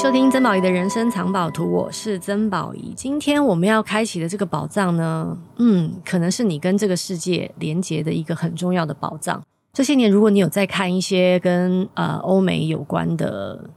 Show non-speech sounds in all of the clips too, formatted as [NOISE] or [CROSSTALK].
收听曾宝仪的人生藏宝图，我是曾宝仪。今天我们要开启的这个宝藏呢，嗯，可能是你跟这个世界连接的一个很重要的宝藏。这些年，如果你有在看一些跟呃欧美有关的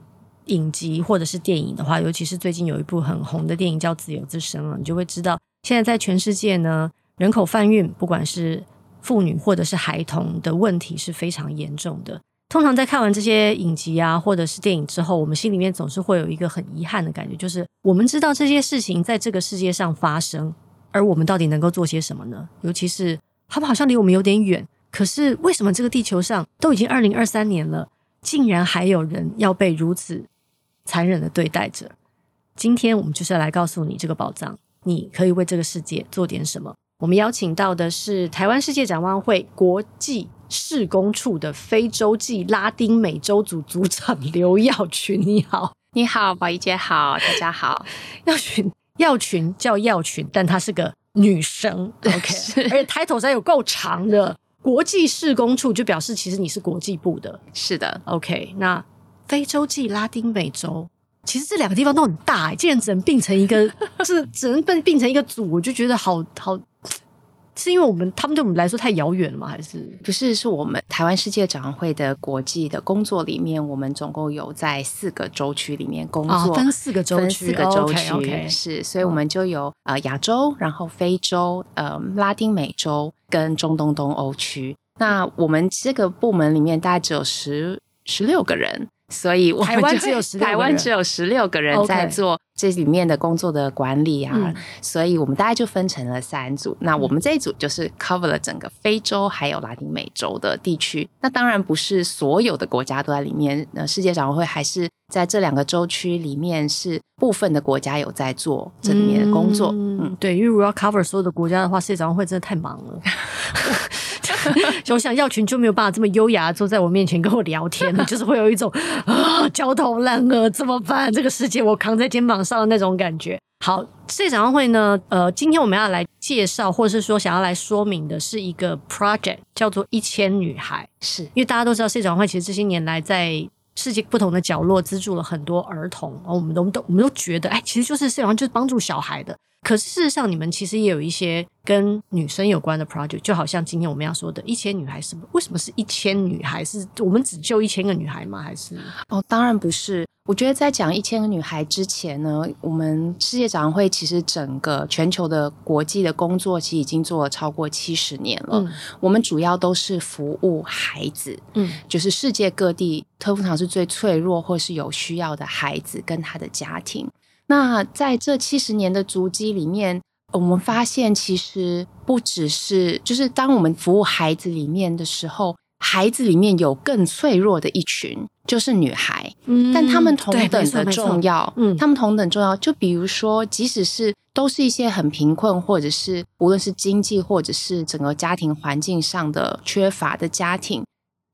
影集或者是电影的话，尤其是最近有一部很红的电影叫《自由之声》了，你就会知道，现在在全世界呢，人口贩运，不管是妇女或者是孩童的问题是非常严重的。通常在看完这些影集啊，或者是电影之后，我们心里面总是会有一个很遗憾的感觉，就是我们知道这些事情在这个世界上发生，而我们到底能够做些什么呢？尤其是他们好像离我们有点远，可是为什么这个地球上都已经二零二三年了，竟然还有人要被如此残忍的对待着？今天我们就是要来告诉你这个宝藏，你可以为这个世界做点什么。我们邀请到的是台湾世界展望会国际事工处的非洲暨拉丁美洲组组长 [LAUGHS] 刘耀群，你好，你好，宝仪姐好，大家好。[LAUGHS] 耀群，耀群叫耀群，但她是个女生，OK，而且抬头才有够长的。国际事工处就表示，其实你是国际部的，是的，OK。那非洲暨拉丁美洲，其实这两个地方都很大，竟然只能并成一个，[LAUGHS] 是只能并并成一个组，我就觉得好好。是因为我们他们对我们来说太遥远了吗？还是不是？是我们台湾世界展望会的国际的工作里面，我们总共有在四个州区里面工作，哦、分四个州区，四个州区、哦、okay, okay 是，所以我们就有呃亚洲，然后非洲，呃拉丁美洲跟中东东欧区。那我们这个部门里面大概只有十十六个人。所以，台湾只有十台湾只有十六个人在做这里面的工作的管理啊，嗯、所以我们大概就分成了三组。那我们这一组就是 cover 了整个非洲还有拉丁美洲的地区。那当然不是所有的国家都在里面。那世界展望会还是在这两个洲区里面，是部分的国家有在做这里面的工作。嗯，嗯对，因为如果要 cover 所有的国家的话，世界展望会真的太忙了。[LAUGHS] [LAUGHS] [LAUGHS] [LAUGHS] 我想耀群就没有办法这么优雅坐在我面前跟我聊天，[LAUGHS] 就是会有一种啊焦头烂额怎么办？这个世界我扛在肩膀上的那种感觉。好，世界展望会呢，呃，今天我们要来介绍，或者是说想要来说明的是一个 project，叫做一千女孩。是因为大家都知道，世界展望会其实这些年来在世界不同的角落资助了很多儿童，然后我们都都我们都觉得，哎，其实就是世界展望会就是帮助小孩的。可是事实上，你们其实也有一些跟女生有关的 project，就好像今天我们要说的一千女孩，是为什么是一千女孩？是我们只救一千个女孩吗？还是？哦，当然不是。我觉得在讲一千个女孩之前呢，我们世界展望会其实整个全球的国际的工作，其实已经做了超过七十年了。嗯，我们主要都是服务孩子，嗯，就是世界各地，通常是最脆弱或是有需要的孩子跟他的家庭。那在这七十年的足迹里面，我们发现其实不只是，就是当我们服务孩子里面的时候，孩子里面有更脆弱的一群，就是女孩。嗯，但他们同等的重要，嗯，他们同等重要。就比如说，即使是都是一些很贫困，或者是无论是经济或者是整个家庭环境上的缺乏的家庭。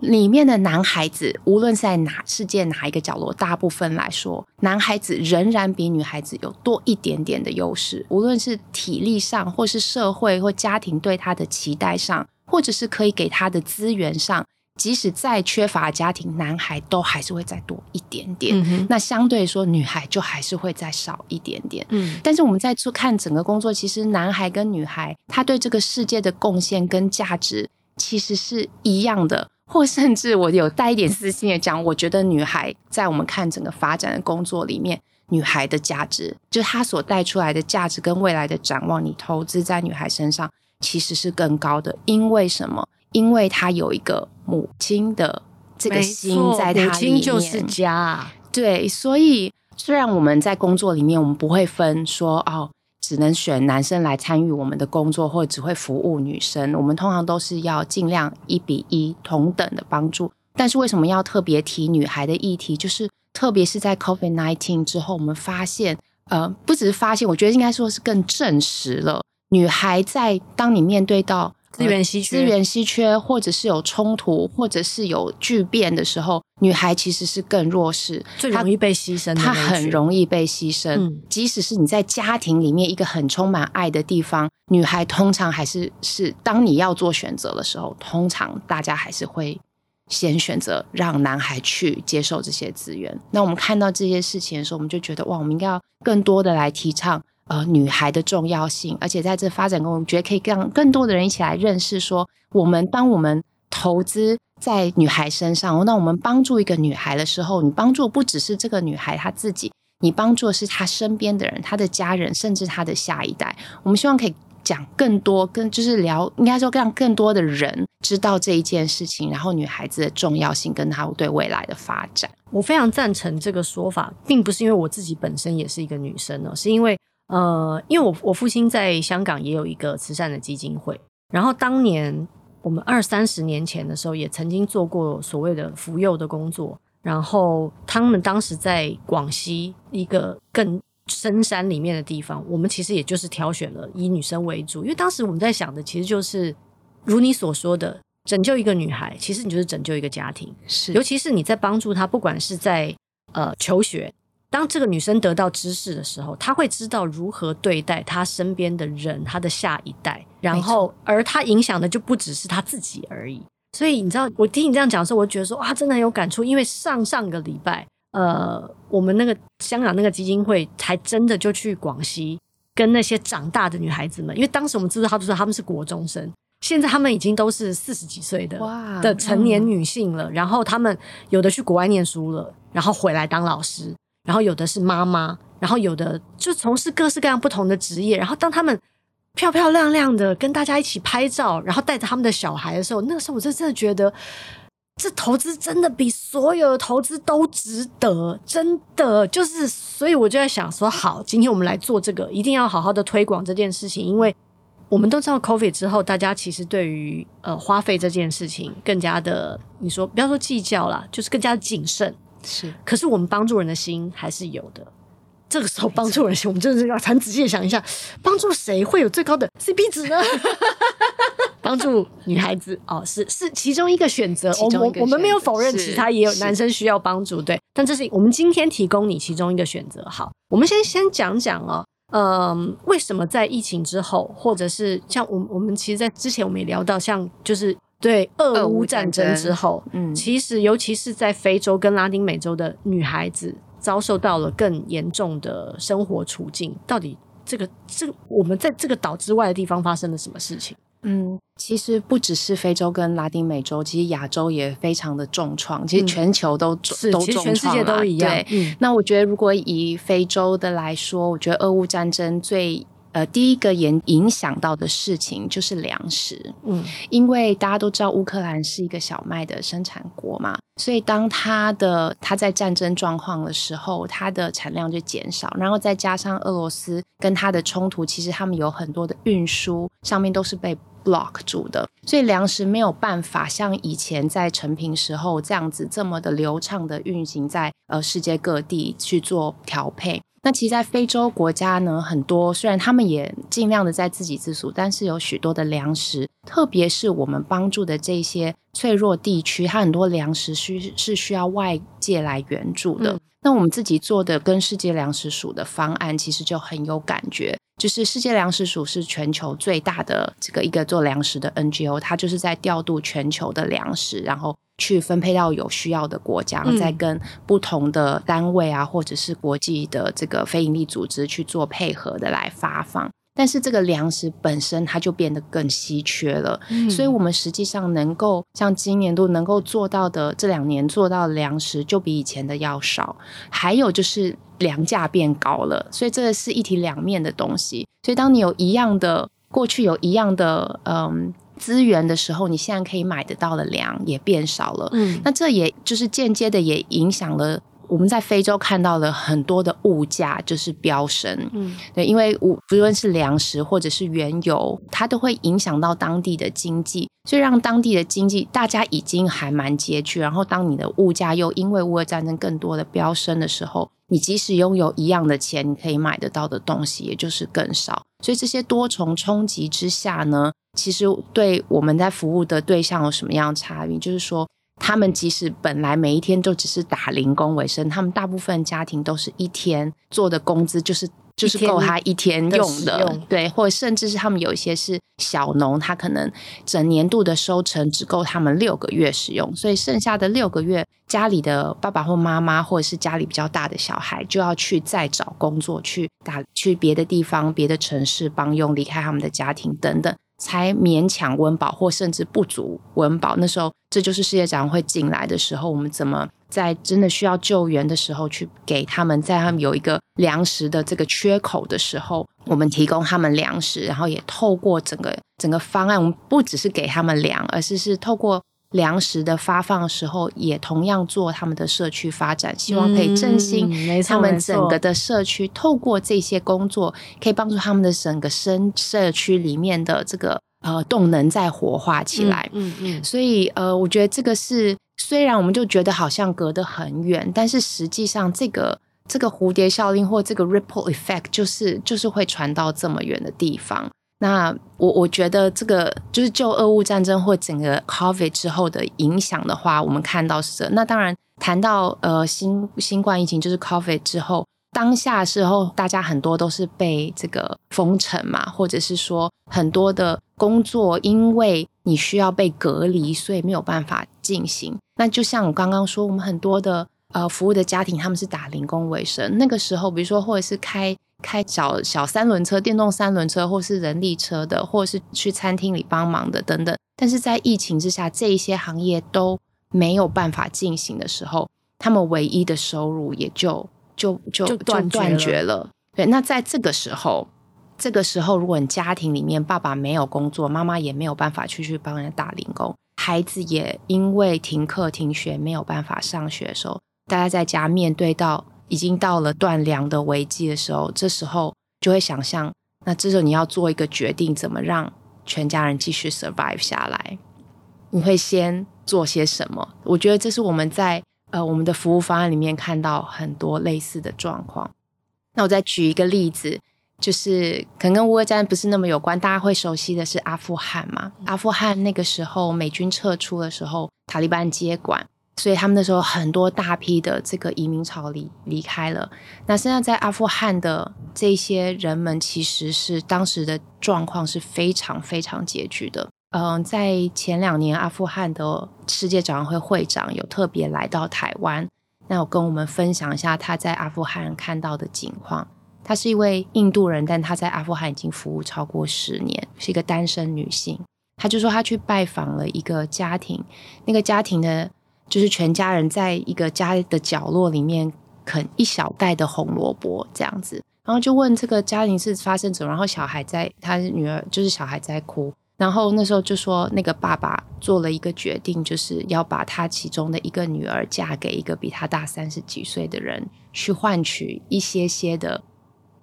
里面的男孩子，无论是在哪世界哪一个角落，大部分来说，男孩子仍然比女孩子有多一点点的优势。无论是体力上，或是社会或家庭对他的期待上，或者是可以给他的资源上，即使再缺乏家庭，男孩都还是会再多一点点。嗯、那相对说，女孩就还是会再少一点点。嗯，但是我们在做看整个工作，其实男孩跟女孩他对这个世界的贡献跟价值其实是一样的。或甚至我有带一点私心的讲，我觉得女孩在我们看整个发展的工作里面，女孩的价值，就是她所带出来的价值跟未来的展望，你投资在女孩身上其实是更高的。因为什么？因为她有一个母亲的这个心在她里面，母亲就是家。对，所以虽然我们在工作里面，我们不会分说哦。只能选男生来参与我们的工作，或者只会服务女生。我们通常都是要尽量一比一同等的帮助。但是为什么要特别提女孩的议题？就是特别是在 COVID nineteen 之后，我们发现，呃，不只是发现，我觉得应该说是更证实了，女孩在当你面对到。资源稀缺，资源稀缺，或者是有冲突，或者是有巨变的时候，女孩其实是更弱势，最容易被牺牲。她很容易被牺牲。嗯，即使是你在家庭里面一个很充满爱的地方，女孩通常还是是当你要做选择的时候，通常大家还是会先选择让男孩去接受这些资源。那我们看到这些事情的时候，我们就觉得哇，我们应该要更多的来提倡呃女孩的重要性，而且在这发展中，我觉得可以让更多的人一起来认识说，我们当我们投资在女孩身上，那我们帮助一个女孩的时候，你帮助不只是这个女孩她自己，你帮助的是她身边的人、她的家人，甚至她的下一代。我们希望可以。讲更多，更就是聊，应该说让更多的人知道这一件事情，然后女孩子的重要性跟她对未来的发展。我非常赞成这个说法，并不是因为我自己本身也是一个女生呢，是因为呃，因为我我父亲在香港也有一个慈善的基金会，然后当年我们二三十年前的时候，也曾经做过所谓的扶幼的工作，然后他们当时在广西一个更。深山里面的地方，我们其实也就是挑选了以女生为主，因为当时我们在想的其实就是如你所说的，拯救一个女孩，其实你就是拯救一个家庭，是，尤其是你在帮助她，不管是在呃求学，当这个女生得到知识的时候，她会知道如何对待她身边的人，她的下一代，然后而她影响的就不只是她自己而已。所以你知道，我听你这样讲的时候，我觉得说哇，真的很有感触，因为上上个礼拜。呃，我们那个香港那个基金会还真的就去广西跟那些长大的女孩子们，因为当时我们知道他们说他们是国中生，现在他们已经都是四十几岁的哇的成年女性了。然后他们有的去国外念书了，然后回来当老师，然后有的是妈妈，然后有的就从事各式各样不同的职业。然后当他们漂漂亮亮的跟大家一起拍照，然后带着他们的小孩的时候，那个时候我就真的觉得。这投资真的比所有的投资都值得，真的就是，所以我就在想说，好，今天我们来做这个，一定要好好的推广这件事情，因为我们都知道，COVID 之后，大家其实对于呃花费这件事情更加的，你说不要说计较啦，就是更加谨慎。是，可是我们帮助人的心还是有的。这个时候帮助人心，我们真的是要很仔细的想一下，帮助谁会有最高的 CP 值呢？[LAUGHS] 帮助女孩子哦，是是其中一个选择。我我我们没有否认，其他也有男生需要帮助，对。但这是我们今天提供你其中一个选择。好，我们先先讲讲哦，嗯、呃，为什么在疫情之后，或者是像我们我们其实，在之前我们也聊到，像就是对俄乌战争之后，嗯，其实尤其是在非洲跟拉丁美洲的女孩子遭受到了更严重的生活处境。到底这个这个我们在这个岛之外的地方发生了什么事情？嗯，其实不只是非洲跟拉丁美洲，其实亚洲也非常的重创。其实全球都、嗯、都重创，其实全世界都一样。对，嗯、那我觉得如果以非洲的来说，我觉得俄乌战争最呃第一个影影响到的事情就是粮食。嗯，因为大家都知道乌克兰是一个小麦的生产国嘛，所以当它的它在战争状况的时候，它的产量就减少。然后再加上俄罗斯跟它的冲突，其实他们有很多的运输上面都是被 block 住的，所以粮食没有办法像以前在成平时候这样子这么的流畅的运行在呃世界各地去做调配。那其实，在非洲国家呢，很多虽然他们也尽量的在自给自足，但是有许多的粮食，特别是我们帮助的这些脆弱地区，它很多粮食需是需要外界来援助的。嗯、那我们自己做的跟世界粮食署的方案，其实就很有感觉。就是世界粮食署是全球最大的这个一个做粮食的 NGO，它就是在调度全球的粮食，然后去分配到有需要的国家，再跟不同的单位啊，或者是国际的这个非营利组织去做配合的来发放。但是这个粮食本身它就变得更稀缺了，嗯、所以我们实际上能够像今年度能够做到的，这两年做到的粮食就比以前的要少，还有就是。粮价变高了，所以这个是一体两面的东西。所以当你有一样的过去有一样的嗯资源的时候，你现在可以买得到的粮也变少了。嗯，那这也就是间接的也影响了我们在非洲看到了很多的物价就是飙升。嗯，对，因为无不论是粮食或者是原油，它都会影响到当地的经济，所以让当地的经济大家已经还蛮拮据。然后当你的物价又因为乌俄战争更多的飙升的时候。你即使拥有一样的钱，你可以买得到的东西，也就是更少。所以这些多重冲击之下呢，其实对我们在服务的对象有什么样的差异？就是说，他们即使本来每一天就只是打零工为生，他们大部分家庭都是一天做的工资就是就是够他一天用的，的对，或者甚至是他们有一些是小农，他可能整年度的收成只够他们六个月使用，所以剩下的六个月，家里的爸爸或妈妈，或者是家里比较大的小孩，就要去再找工作，去打去别的地方、别的城市帮佣，离开他们的家庭等等，才勉强温饱，或甚至不足温饱。那时候，这就是世界展会进来的时候，我们怎么？在真的需要救援的时候，去给他们，在他们有一个粮食的这个缺口的时候，我们提供他们粮食，然后也透过整个整个方案，我们不只是给他们粮，而是是透过粮食的发放的时候，也同样做他们的社区发展，希望可以振兴他们整个的社区。嗯、透过这些工作，可以帮助他们的整个生社区里面的这个呃动能再活化起来。嗯嗯，嗯，所以呃，我觉得这个是。虽然我们就觉得好像隔得很远，但是实际上这个这个蝴蝶效应或这个 ripple effect 就是就是会传到这么远的地方。那我我觉得这个就是就俄乌战争或整个 COVID 之后的影响的话，我们看到是这。那当然谈到呃新新冠疫情，就是 COVID 之后，当下时候大家很多都是被这个封城嘛，或者是说很多的工作因为你需要被隔离，所以没有办法进行。那就像我刚刚说，我们很多的呃服务的家庭，他们是打零工为生。那个时候，比如说或者是开开小小三轮车、电动三轮车，或是人力车的，或是去餐厅里帮忙的等等。但是在疫情之下，这一些行业都没有办法进行的时候，他们唯一的收入也就就就就断绝了。对，那在这个时候，这个时候，如果你家庭里面爸爸没有工作，妈妈也没有办法去去帮人打零工。孩子也因为停课停学没有办法上学的时候，大家在家面对到已经到了断粮的危机的时候，这时候就会想象，那这时候你要做一个决定，怎么让全家人继续 survive 下来？你会先做些什么？我觉得这是我们在呃我们的服务方案里面看到很多类似的状况。那我再举一个例子。就是可能跟乌俄战不是那么有关，大家会熟悉的是阿富汗嘛？阿富汗那个时候美军撤出的时候，塔利班接管，所以他们那时候很多大批的这个移民潮离离开了。那现在在阿富汗的这些人们，其实是当时的状况是非常非常拮据的。嗯，在前两年，阿富汗的世界展望会会长有特别来到台湾，那有跟我们分享一下他在阿富汗看到的景况。她是一位印度人，但她在阿富汗已经服务超过十年，是一个单身女性。她就说她去拜访了一个家庭，那个家庭的，就是全家人在一个家的角落里面啃一小袋的红萝卜这样子，然后就问这个家庭是发生什么，然后小孩在，他女儿就是小孩在哭，然后那时候就说那个爸爸做了一个决定，就是要把他其中的一个女儿嫁给一个比他大三十几岁的人，去换取一些些的。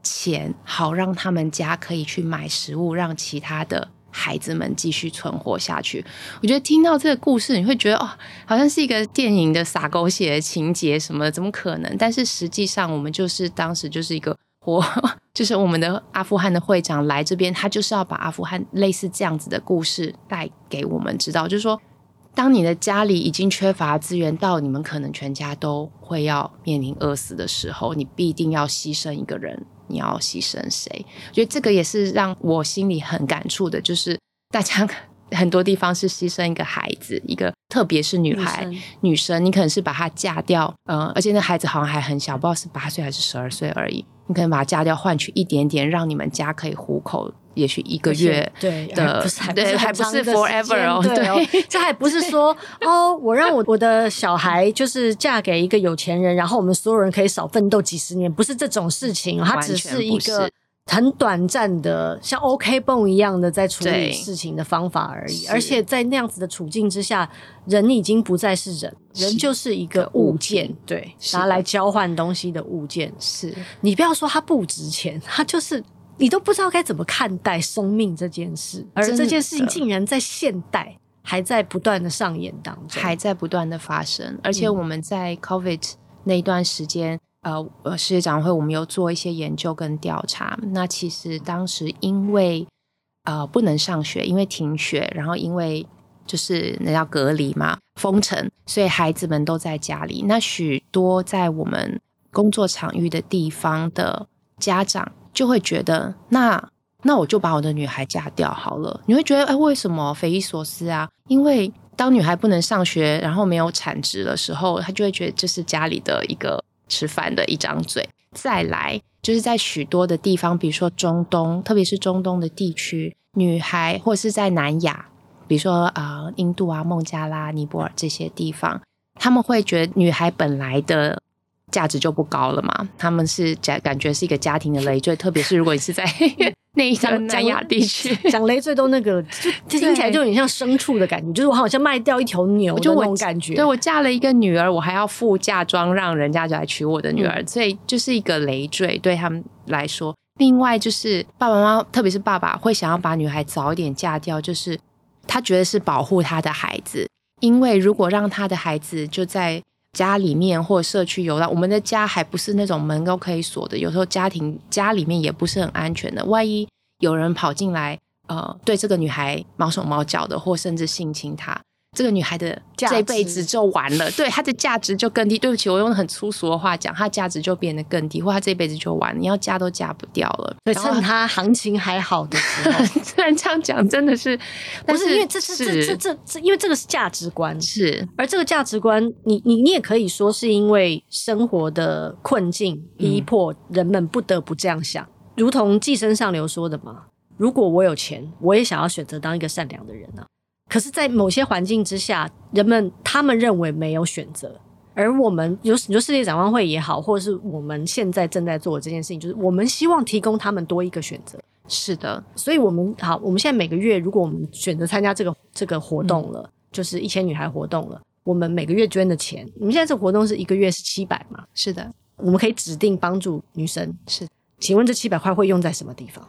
钱好让他们家可以去买食物，让其他的孩子们继续存活下去。我觉得听到这个故事，你会觉得哦，好像是一个电影的撒狗血的情节什么的，怎么可能？但是实际上，我们就是当时就是一个活，[LAUGHS] 就是我们的阿富汗的会长来这边，他就是要把阿富汗类似这样子的故事带给我们知道，就是说，当你的家里已经缺乏资源到你们可能全家都会要面临饿死的时候，你必定要牺牲一个人。你要牺牲谁？我觉得这个也是让我心里很感触的，就是大家 [LAUGHS] 很多地方是牺牲一个孩子，一个特别是女孩、女生，女生，你可能是把她嫁掉，嗯、呃，而且那孩子好像还很小，不知道是八岁还是十二岁而已，你可能把她嫁掉，换取一点点，让你们家可以糊口。也许一个月对的，对，还不是 forever 哦，对。哦，[LAUGHS] 这还不是说哦，我让我我的小孩就是嫁给一个有钱人，然后我们所有人可以少奋斗几十年，不是这种事情，它只是一个很短暂的，像 OK 绷一样的在处理事情的方法而已。而且在那样子的处境之下，人已经不再是人，人就是一个物件，对，拿来交换东西的物件。是。你不要说它不值钱，它就是。你都不知道该怎么看待生命这件事，而这件事情竟然在现代还在不断的上演当中，还在不断的发生。而且我们在 COVID 那一段时间，呃呃，世界展望会我们有做一些研究跟调查。那其实当时因为呃不能上学，因为停学，然后因为就是那叫隔离嘛，封城，所以孩子们都在家里。那许多在我们工作场域的地方的家长。就会觉得，那那我就把我的女孩嫁掉好了。你会觉得，哎，为什么匪夷所思啊？因为当女孩不能上学，然后没有产值的时候，她就会觉得这是家里的一个吃饭的一张嘴。再来，就是在许多的地方，比如说中东，特别是中东的地区，女孩或是在南亚，比如说啊、印度啊、孟加拉、尼泊尔这些地方，他们会觉得女孩本来的。价值就不高了嘛？他们是感感觉是一个家庭的累赘，特别是如果你是在 [LAUGHS] 那一张南亚地区，讲累赘都那个，就 [LAUGHS] 听起来就有点像牲畜的感觉，就是我好像卖掉一条牛就那种感觉。对，我嫁了一个女儿，我还要付嫁妆让人家就来娶我的女儿，嗯、所以就是一个累赘对他们来说。另外就是爸爸妈妈，特别是爸爸会想要把女孩早一点嫁掉，就是他觉得是保护他的孩子，因为如果让他的孩子就在。家里面或社区游荡，我们的家还不是那种门都可以锁的，有时候家庭家里面也不是很安全的。万一有人跑进来，呃，对这个女孩毛手毛脚的，或甚至性侵她。这个女孩的这辈子就完了，对她的价值就更低。对不起，我用很粗俗的话讲，她的价值就变得更低，或她这辈子就完了，你要嫁都嫁不掉了。对，趁她行情还好的时候，[LAUGHS] 虽然这样讲真的是，不是因为这是这这这这，因为这个是价值观，是。而这个价值观，你你你也可以说是因为生活的困境逼迫人们不得不这样想，嗯、如同寄生上流说的嘛，如果我有钱，我也想要选择当一个善良的人啊。可是，在某些环境之下，人们他们认为没有选择，而我们有你说世界展望会也好，或者是我们现在正在做的这件事情，就是我们希望提供他们多一个选择。是的，所以我们好，我们现在每个月，如果我们选择参加这个这个活动了，嗯、就是一千女孩活动了，我们每个月捐的钱，你们现在这个活动是一个月是七百嘛？是的，我们可以指定帮助女生。是，请问这七百块会用在什么地方？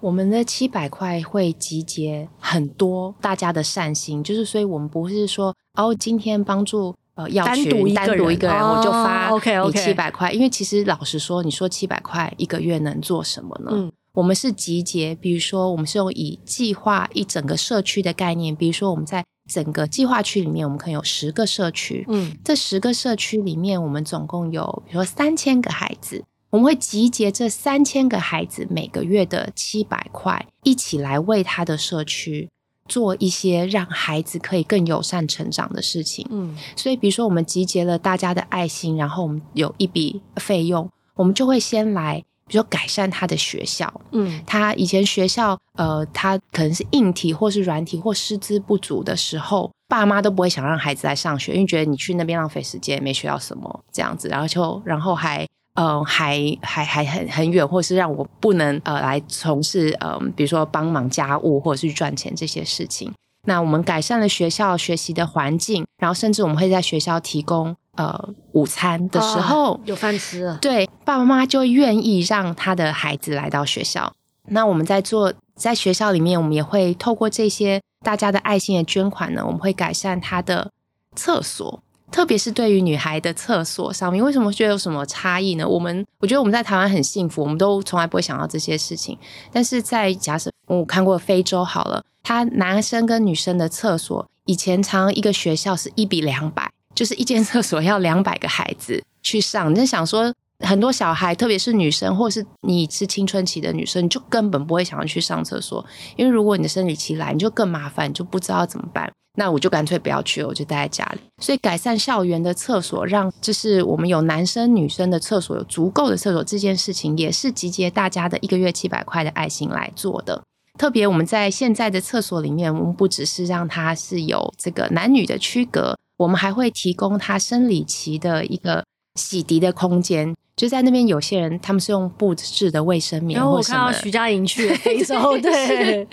我们的七百块会集结很多大家的善心，就是所以我们不是说哦，今天帮助呃要单独单独一个人，我就发你七百块，因为其实老实说，你说七百块一个月能做什么呢？嗯，我们是集结，比如说我们是用以计划一整个社区的概念，比如说我们在整个计划区里面，我们可能有十个社区，嗯，这十个社区里面，我们总共有比如说三千个孩子。我们会集结这三千个孩子每个月的七百块，一起来为他的社区做一些让孩子可以更友善成长的事情。嗯，所以比如说我们集结了大家的爱心，然后我们有一笔费用，我们就会先来，比如说改善他的学校。嗯，他以前学校呃，他可能是硬体或是软体或师资不足的时候，爸妈都不会想让孩子来上学，因为觉得你去那边浪费时间，没学到什么这样子，然后就然后还。嗯、呃，还还还很很远，或是让我不能呃来从事嗯、呃，比如说帮忙家务或者是赚钱这些事情。那我们改善了学校学习的环境，然后甚至我们会在学校提供呃午餐的时候、哦、有饭吃了，对，爸爸妈妈就愿意让他的孩子来到学校。那我们在做在学校里面，我们也会透过这些大家的爱心的捐款呢，我们会改善他的厕所。特别是对于女孩的厕所上面，为什么觉得有什么差异呢？我们我觉得我们在台湾很幸福，我们都从来不会想到这些事情。但是在假设我看过非洲好了，他男生跟女生的厕所以前常一个学校是一比两百，[LAUGHS] 就是一间厕所要两百个孩子去上。你就想说，很多小孩，特别是女生，或是你是青春期的女生，你就根本不会想要去上厕所，因为如果你的生理期来，你就更麻烦，你就不知道怎么办。那我就干脆不要去了，我就待在家里。所以改善校园的厕所，让就是我们有男生女生的厕所有足够的厕所，这件事情也是集结大家的一个月七百块的爱心来做的。特别我们在现在的厕所里面，我们不只是让它是有这个男女的区隔，我们还会提供他生理期的一个洗涤的空间。就在那边，有些人他们是用布制的卫生棉，然后我看到徐佳莹去 [LAUGHS] 非洲，对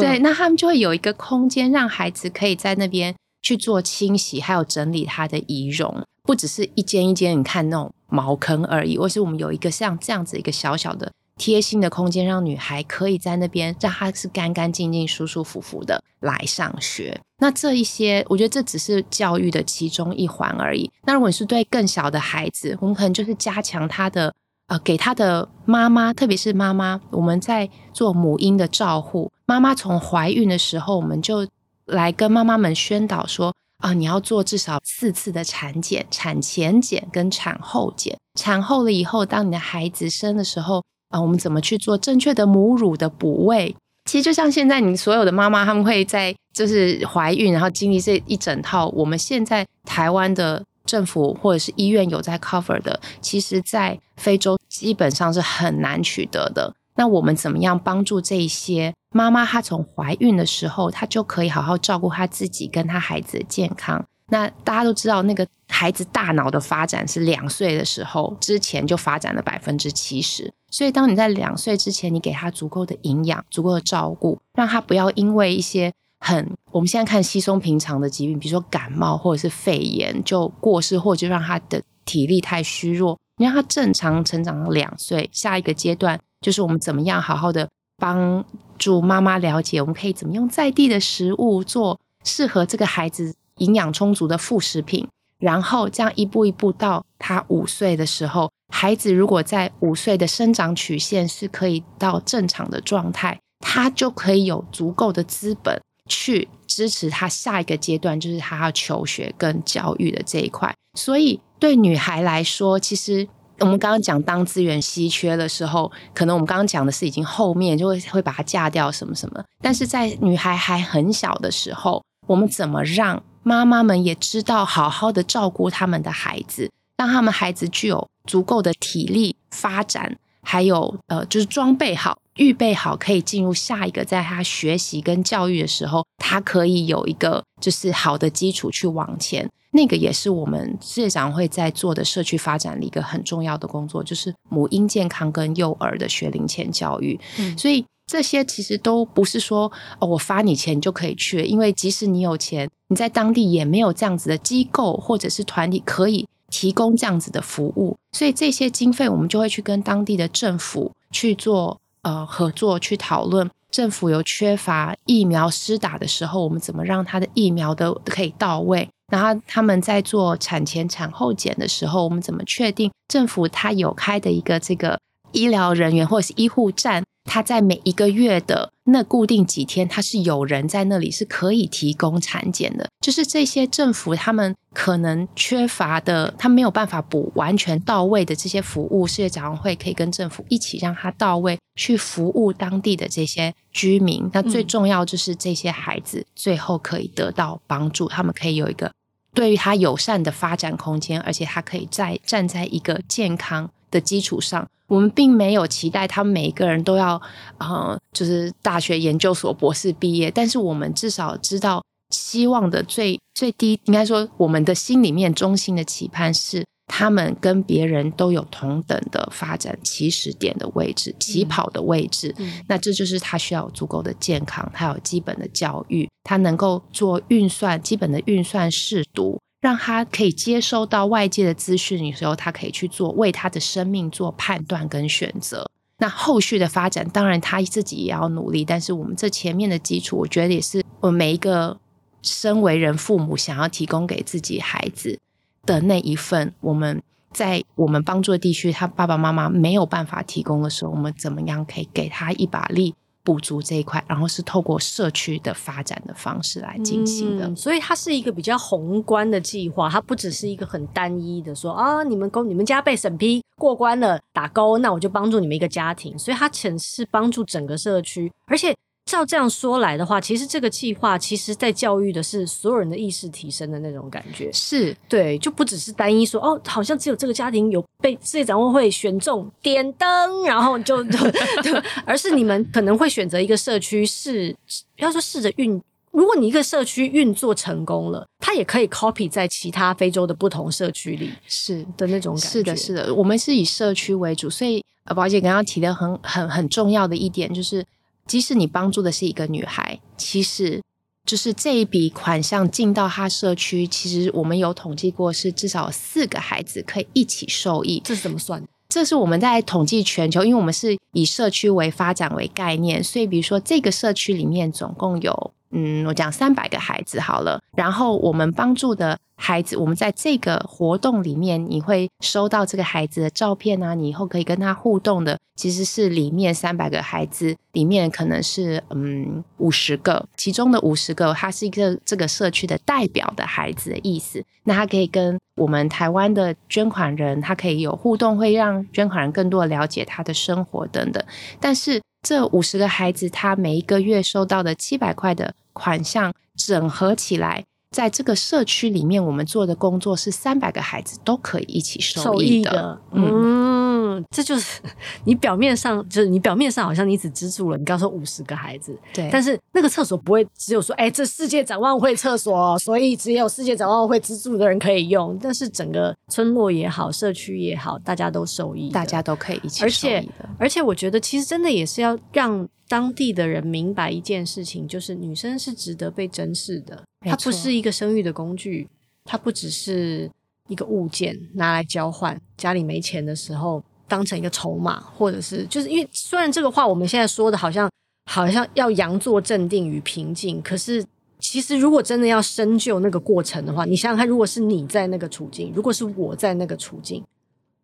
对，那他们就会有一个空间，让孩子可以在那边去做清洗，还有整理他的仪容，不只是一间一间你看那种茅坑而已，或是我们有一个像这样子一个小小的。贴心的空间，让女孩可以在那边，让她是干干净净、舒舒服服的来上学。那这一些，我觉得这只是教育的其中一环而已。那如果你是对更小的孩子，我们可能就是加强他的，呃，给他的妈妈，特别是妈妈，我们在做母婴的照护。妈妈从怀孕的时候，我们就来跟妈妈们宣导说，啊、你要做至少四次的产检、产前检跟产后检。产后了以后，当你的孩子生的时候。啊、我们怎么去做正确的母乳的哺喂？其实就像现在你所有的妈妈，他们会在就是怀孕，然后经历这一整套。我们现在台湾的政府或者是医院有在 cover 的，其实在非洲基本上是很难取得的。那我们怎么样帮助这些妈妈？她从怀孕的时候，她就可以好好照顾她自己跟她孩子的健康。那大家都知道，那个孩子大脑的发展是两岁的时候之前就发展了百分之七十。所以，当你在两岁之前，你给他足够的营养、足够的照顾，让他不要因为一些很我们现在看稀松平常的疾病，比如说感冒或者是肺炎就过世，或者就让他的体力太虚弱。你让他正常成长到两岁，下一个阶段就是我们怎么样好好的帮助妈妈了解，我们可以怎么用在地的食物做适合这个孩子营养充足的副食品，然后这样一步一步到他五岁的时候。孩子如果在五岁的生长曲线是可以到正常的状态，他就可以有足够的资本去支持他下一个阶段，就是他要求学跟教育的这一块。所以对女孩来说，其实我们刚刚讲当资源稀缺的时候，可能我们刚刚讲的是已经后面就会会把她嫁掉什么什么。但是在女孩还很小的时候，我们怎么让妈妈们也知道好好的照顾他们的孩子？让他们孩子具有足够的体力发展，还有呃，就是装备好、预备好，可以进入下一个，在他学习跟教育的时候，他可以有一个就是好的基础去往前。那个也是我们世界长会在做的社区发展的一个很重要的工作，就是母婴健康跟幼儿的学龄前教育。嗯，所以这些其实都不是说哦，我发你钱就可以去，因为即使你有钱，你在当地也没有这样子的机构或者是团体可以。提供这样子的服务，所以这些经费我们就会去跟当地的政府去做呃合作，去讨论政府有缺乏疫苗施打的时候，我们怎么让他的疫苗都可以到位。然后他们在做产前产后检的时候，我们怎么确定政府他有开的一个这个医疗人员或者是医护站？他在每一个月的那固定几天，他是有人在那里是可以提供产检的。就是这些政府他们可能缺乏的，他没有办法补完全到位的这些服务，世界展望会可以跟政府一起让他到位，去服务当地的这些居民。那最重要就是这些孩子最后可以得到帮助，他们可以有一个对于他友善的发展空间，而且他可以在站在一个健康的基础上。我们并没有期待他们每一个人都要，呃，就是大学研究所博士毕业，但是我们至少知道，希望的最最低，应该说我们的心里面中心的期盼是，他们跟别人都有同等的发展起始点的位置，起跑的位置。嗯，那这就是他需要有足够的健康，他有基本的教育，他能够做运算，基本的运算试读。让他可以接收到外界的资讯的时候，他可以去做为他的生命做判断跟选择。那后续的发展，当然他自己也要努力。但是我们这前面的基础，我觉得也是我们每一个身为人父母想要提供给自己孩子的那一份。我们在我们帮助的地区，他爸爸妈妈没有办法提供的时候，我们怎么样可以给他一把力？补足这一块，然后是透过社区的发展的方式来进行的，所以它是一个比较宏观的计划，它不只是一个很单一的说啊，你们公你们家被审批过关了，打勾，那我就帮助你们一个家庭，所以它其实是帮助整个社区，而且。照这样说来的话，其实这个计划其实在教育的是所有人的意识提升的那种感觉，是对，就不只是单一说哦，好像只有这个家庭有被世界展望会选中点灯，然后就就对，而是你们可能会选择一个社区是，要说试着运，如果你一个社区运作成功了，它也可以 copy 在其他非洲的不同社区里，是的那种感觉，是的，是的，我们是以社区为主，所以宝姐刚刚提的很很很重要的一点就是。即使你帮助的是一个女孩，其实就是这一笔款项进到她社区，其实我们有统计过，是至少四个孩子可以一起受益。这是怎么算？这是我们在统计全球，因为我们是以社区为发展为概念，所以比如说这个社区里面总共有嗯，我讲三百个孩子好了，然后我们帮助的孩子，我们在这个活动里面，你会收到这个孩子的照片啊，你以后可以跟他互动的，其实是里面三百个孩子里面可能是嗯五十个，其中的五十个，他是一个这个社区的代表的孩子的意思，那他可以跟我们台湾的捐款人，他可以有互动，会让捐款人更多了解他的生活等等，但是。这五十个孩子，他每一个月收到的七百块的款项整合起来，在这个社区里面，我们做的工作是三百个孩子都可以一起受益的。益的嗯。嗯，这就是 [LAUGHS] 你表面上就是你表面上好像你只资助了，你刚说五十个孩子，对，但是那个厕所不会只有说，哎，这世界展望会厕所，所以只有世界展望会资助的人可以用，但是整个村落也好，社区也好，大家都受益，大家都可以一起受益。而且，而且我觉得其实真的也是要让当地的人明白一件事情，就是女生是值得被珍视的，她不是一个生育的工具，她不只是一个物件拿来交换，家里没钱的时候。当成一个筹码，或者是就是因为虽然这个话我们现在说的好像好像要佯作镇定与平静，可是其实如果真的要深究那个过程的话，你想想看，如果是你在那个处境，如果是我在那个处境，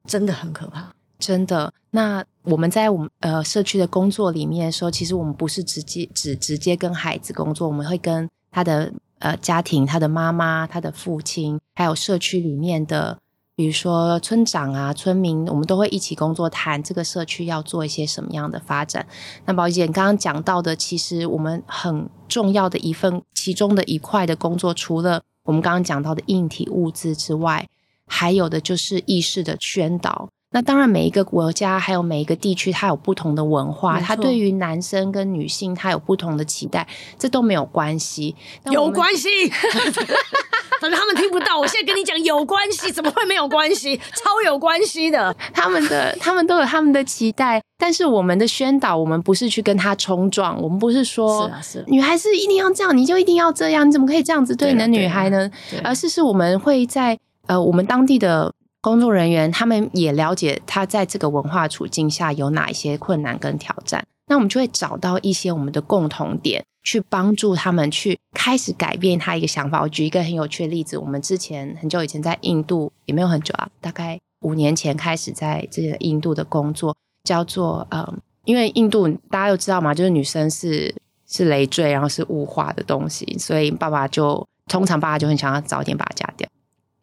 真的很可怕，真的。那我们在我们呃社区的工作里面说，其实我们不是直接只直接跟孩子工作，我们会跟他的呃家庭、他的妈妈、他的父亲，还有社区里面的。比如说村长啊、村民，我们都会一起工作，谈这个社区要做一些什么样的发展。那宝仪姐刚刚讲到的，其实我们很重要的一份，其中的一块的工作，除了我们刚刚讲到的硬体物资之外，还有的就是意识的宣导。那当然，每一个国家还有每一个地区，它有不同的文化，它对于男生跟女性，它有不同的期待，这都没有关系。有关系，[LAUGHS] 反正他们听不到。我现在跟你讲有关系，怎么会没有关系？超有关系的。[LAUGHS] 他们的他们都有他们的期待，但是我们的宣导，我们不是去跟他冲撞，我们不是说，是啊，是女孩子一定要这样，你就一定要这样，你怎么可以这样子对你的女孩呢？而是是我们会在呃，我们当地的。工作人员他们也了解他在这个文化处境下有哪一些困难跟挑战，那我们就会找到一些我们的共同点，去帮助他们去开始改变他一个想法。我举一个很有趣的例子，我们之前很久以前在印度，也没有很久啊，大概五年前开始在这个印度的工作，叫做嗯，因为印度大家都知道嘛，就是女生是是累赘，然后是物化的东西，所以爸爸就通常爸爸就很想要早点把她嫁掉。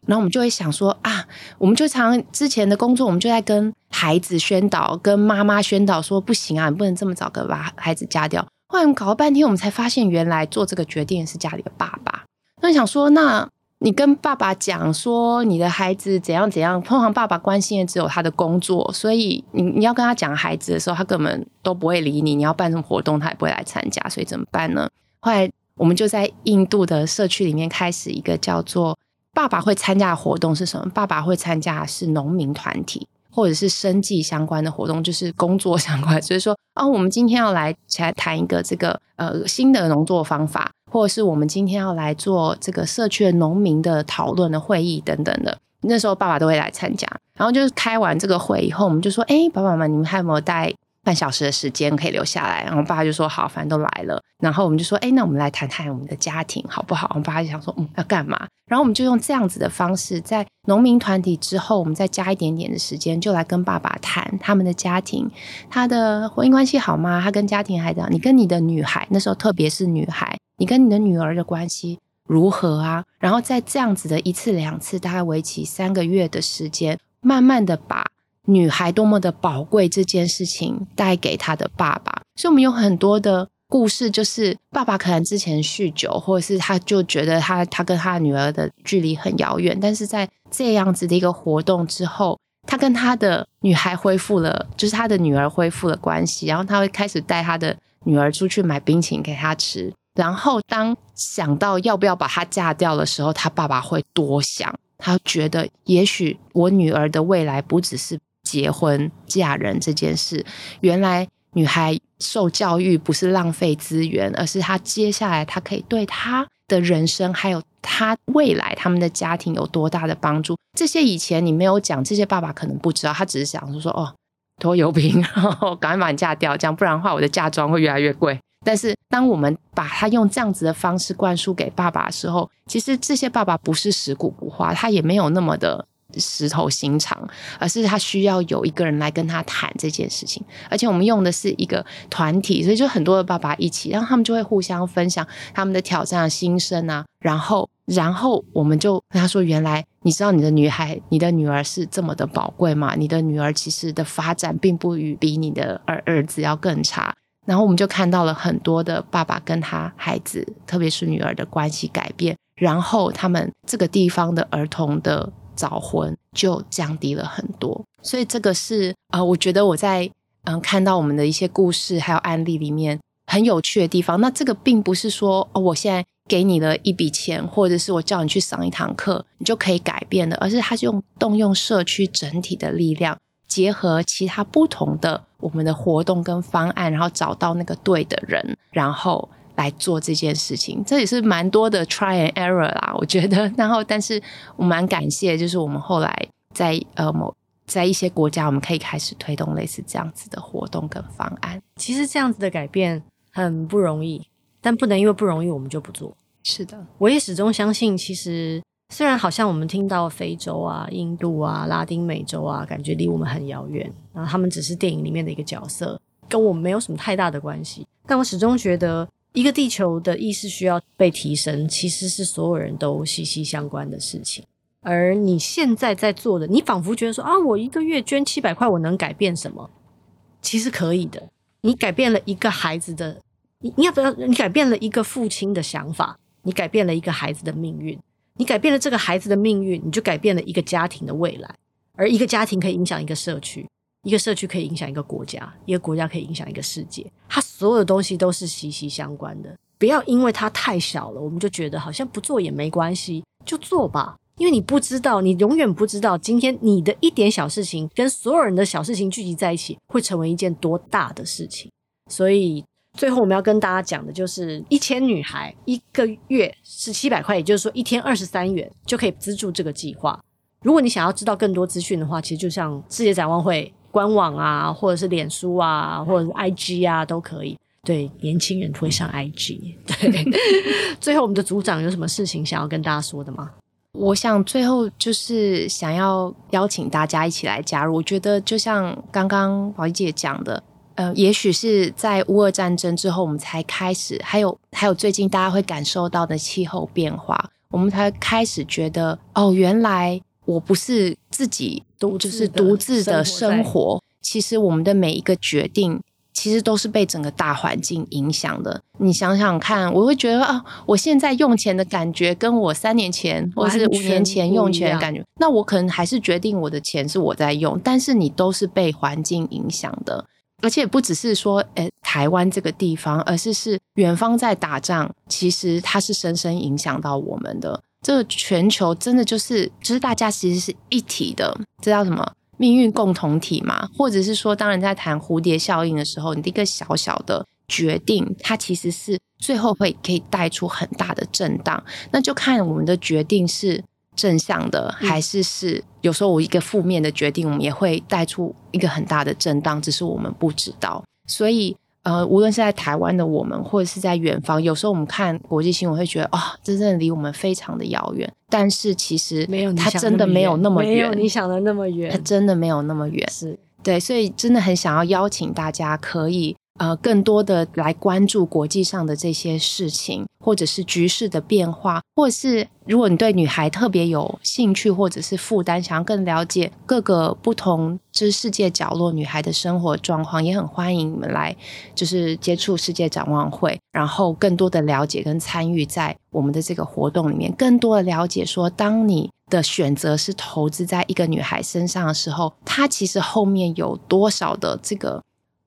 然后我们就会想说啊，我们就常之前的工作，我们就在跟孩子宣导，跟妈妈宣导说不行啊，你不能这么早个把孩子嫁掉。后来我们搞了半天，我们才发现原来做这个决定是家里的爸爸。那想说，那你跟爸爸讲说你的孩子怎样怎样，通常爸爸关心的只有他的工作，所以你你要跟他讲孩子的时候，他根本都不会理你。你要办什么活动，他也不会来参加，所以怎么办呢？后来我们就在印度的社区里面开始一个叫做。爸爸会参加的活动是什么？爸爸会参加的是农民团体，或者是生计相关的活动，就是工作相关。所以说，哦，我们今天要来来谈一个这个呃新的农作方法，或者是我们今天要来做这个社区的农民的讨论的会议等等的。那时候爸爸都会来参加。然后就是开完这个会以后，我们就说：“哎，爸爸们，你们还有没有带？”半小时的时间可以留下来，然后爸爸就说好，反正都来了。然后我们就说，哎，那我们来谈谈我们的家庭好不好？我们爸爸就想说，嗯，要干嘛？然后我们就用这样子的方式，在农民团体之后，我们再加一点点的时间，就来跟爸爸谈他们的家庭，他的婚姻关系好吗？他跟家庭还怎样？你跟你的女孩，那时候特别是女孩，你跟你的女儿的关系如何啊？然后在这样子的一次两次，大概为期三个月的时间，慢慢的把。女孩多么的宝贵，这件事情带给她的爸爸，所以我们有很多的故事，就是爸爸可能之前酗酒，或者是他就觉得他他跟他女儿的距离很遥远，但是在这样子的一个活动之后，他跟他的女孩恢复了，就是他的女儿恢复了关系，然后他会开始带他的女儿出去买冰淇淋给他吃，然后当想到要不要把她嫁掉的时候，他爸爸会多想，他觉得也许我女儿的未来不只是。结婚嫁人这件事，原来女孩受教育不是浪费资源，而是她接下来她可以对她的人生，还有她未来他们的家庭有多大的帮助。这些以前你没有讲，这些爸爸可能不知道，他只是想说说哦，拖油瓶，然 [LAUGHS] 后赶快把你嫁掉，这样不然的话我的嫁妆会越来越贵。但是当我们把他用这样子的方式灌输给爸爸的时候，其实这些爸爸不是食古不化，他也没有那么的。石头心肠，而是他需要有一个人来跟他谈这件事情。而且我们用的是一个团体，所以就很多的爸爸一起，然后他们就会互相分享他们的挑战、心声啊。然后，然后我们就跟他说：“原来你知道你的女孩、你的女儿是这么的宝贵吗？你的女儿其实的发展并不与比你的儿儿子要更差。”然后我们就看到了很多的爸爸跟他孩子，特别是女儿的关系改变，然后他们这个地方的儿童的。早婚就降低了很多，所以这个是呃，我觉得我在嗯看到我们的一些故事还有案例里面很有趣的地方。那这个并不是说哦，我现在给你了一笔钱，或者是我叫你去上一堂课，你就可以改变的，而是他是用动用社区整体的力量，结合其他不同的我们的活动跟方案，然后找到那个对的人，然后。来做这件事情，这也是蛮多的 try and error 啦，我觉得。[LAUGHS] 然后，但是我蛮感谢，就是我们后来在呃某在一些国家，我们可以开始推动类似这样子的活动跟方案。其实这样子的改变很不容易，但不能因为不容易我们就不做。是的，我也始终相信，其实虽然好像我们听到非洲啊、印度啊、拉丁美洲啊，感觉离我们很遥远，然后他们只是电影里面的一个角色，跟我们没有什么太大的关系。但我始终觉得。一个地球的意识需要被提升，其实是所有人都息息相关的事情。而你现在在做的，你仿佛觉得说啊，我一个月捐七百块，我能改变什么？其实可以的。你改变了一个孩子的，你你要不要？你改变了一个父亲的想法，你改变了一个孩子的命运，你改变了这个孩子的命运，你就改变了一个家庭的未来。而一个家庭可以影响一个社区。一个社区可以影响一个国家，一个国家可以影响一个世界，它所有东西都是息息相关的。不要因为它太小了，我们就觉得好像不做也没关系，就做吧。因为你不知道，你永远不知道，今天你的一点小事情跟所有人的小事情聚集在一起，会成为一件多大的事情。所以最后我们要跟大家讲的就是，一千女孩一个月是七百块，也就是说一天二十三元就可以资助这个计划。如果你想要知道更多资讯的话，其实就像世界展望会。官网啊，或者是脸书啊，或者是 IG 啊，都可以。对，年轻人会上 IG。[LAUGHS] 对，最后我们的组长有什么事情想要跟大家说的吗？我想最后就是想要邀请大家一起来加入。我觉得就像刚刚宝仪姐讲的，呃，也许是在乌俄战争之后，我们才开始，还有还有最近大家会感受到的气候变化，我们才开始觉得，哦，原来。我不是自己独，就是独自的生活。其实我们的每一个决定，其实都是被整个大环境影响的。你想想看，我会觉得啊，我现在用钱的感觉，跟我三年前或是五年前用钱的感觉，那我可能还是决定我的钱是我在用，但是你都是被环境影响的。而且不只是说，诶，台湾这个地方，而是是远方在打仗，其实它是深深影响到我们的。这个全球真的就是，就是大家其实是一体的，这叫什么命运共同体嘛？或者是说，当人在谈蝴蝶效应的时候，你的一个小小的决定，它其实是最后会可以带出很大的震荡。那就看我们的决定是正向的，还是是有时候我一个负面的决定，我们也会带出一个很大的震荡，只是我们不知道。所以。呃，无论是在台湾的我们，或者是在远方，有时候我们看国际新闻会觉得啊、哦，这真的离我们非常的遥远。但是其实没有，它真的没有那么远，没有你想的那么远，它真的没有那么远。是对，所以真的很想要邀请大家可以。呃，更多的来关注国际上的这些事情，或者是局势的变化，或者是如果你对女孩特别有兴趣，或者是负担，想要更了解各个不同之世界角落女孩的生活状况，也很欢迎你们来，就是接触世界展望会，然后更多的了解跟参与在我们的这个活动里面，更多的了解说，当你的选择是投资在一个女孩身上的时候，她其实后面有多少的这个。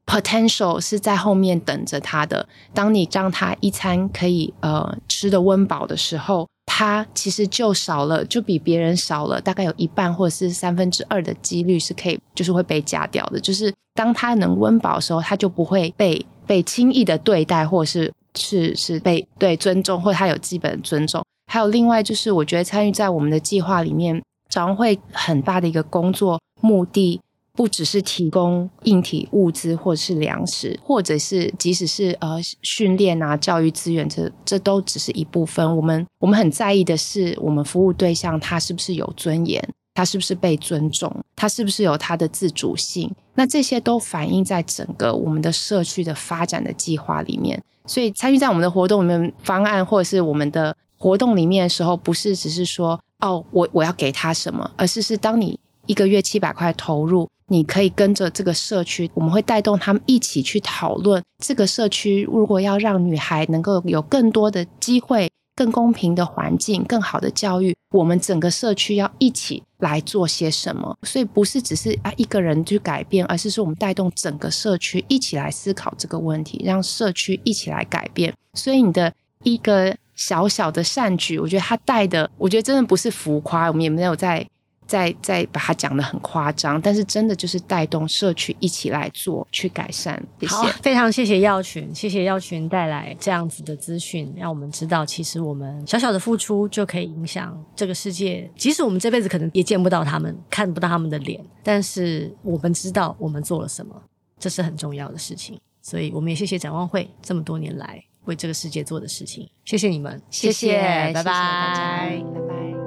Potential 是在后面等着他的。当你让他一餐可以呃吃的温饱的时候，他其实就少了，就比别人少了大概有一半或者是三分之二的几率是可以，就是会被夹掉的。就是当他能温饱的时候，他就不会被被轻易的对待，或者是是是被对尊重，或者他有基本尊重。还有另外就是，我觉得参与在我们的计划里面，常会很大的一个工作目的。不只是提供硬体物资，或者是粮食，或者是即使是呃训练啊、教育资源，这这都只是一部分。我们我们很在意的是，我们服务对象他是不是有尊严，他是不是被尊重，他是不是有他的自主性。那这些都反映在整个我们的社区的发展的计划里面。所以参与在我们的活动里面方案，或者是我们的活动里面的时候，不是只是说哦，我我要给他什么，而是是当你一个月七百块投入。你可以跟着这个社区，我们会带动他们一起去讨论这个社区。如果要让女孩能够有更多的机会、更公平的环境、更好的教育，我们整个社区要一起来做些什么？所以不是只是啊一个人去改变，而是说我们带动整个社区一起来思考这个问题，让社区一起来改变。所以你的一个小小的善举，我觉得他带的，我觉得真的不是浮夸，我们也没有在。再再把它讲的很夸张，但是真的就是带动社区一起来做，去改善。谢谢。好，非常谢谢耀群，谢谢耀群带来这样子的资讯，让我们知道，其实我们小小的付出就可以影响这个世界。即使我们这辈子可能也见不到他们，看不到他们的脸，但是我们知道我们做了什么，这是很重要的事情。所以，我们也谢谢展望会这么多年来为这个世界做的事情。谢谢你们，谢谢，拜拜。谢谢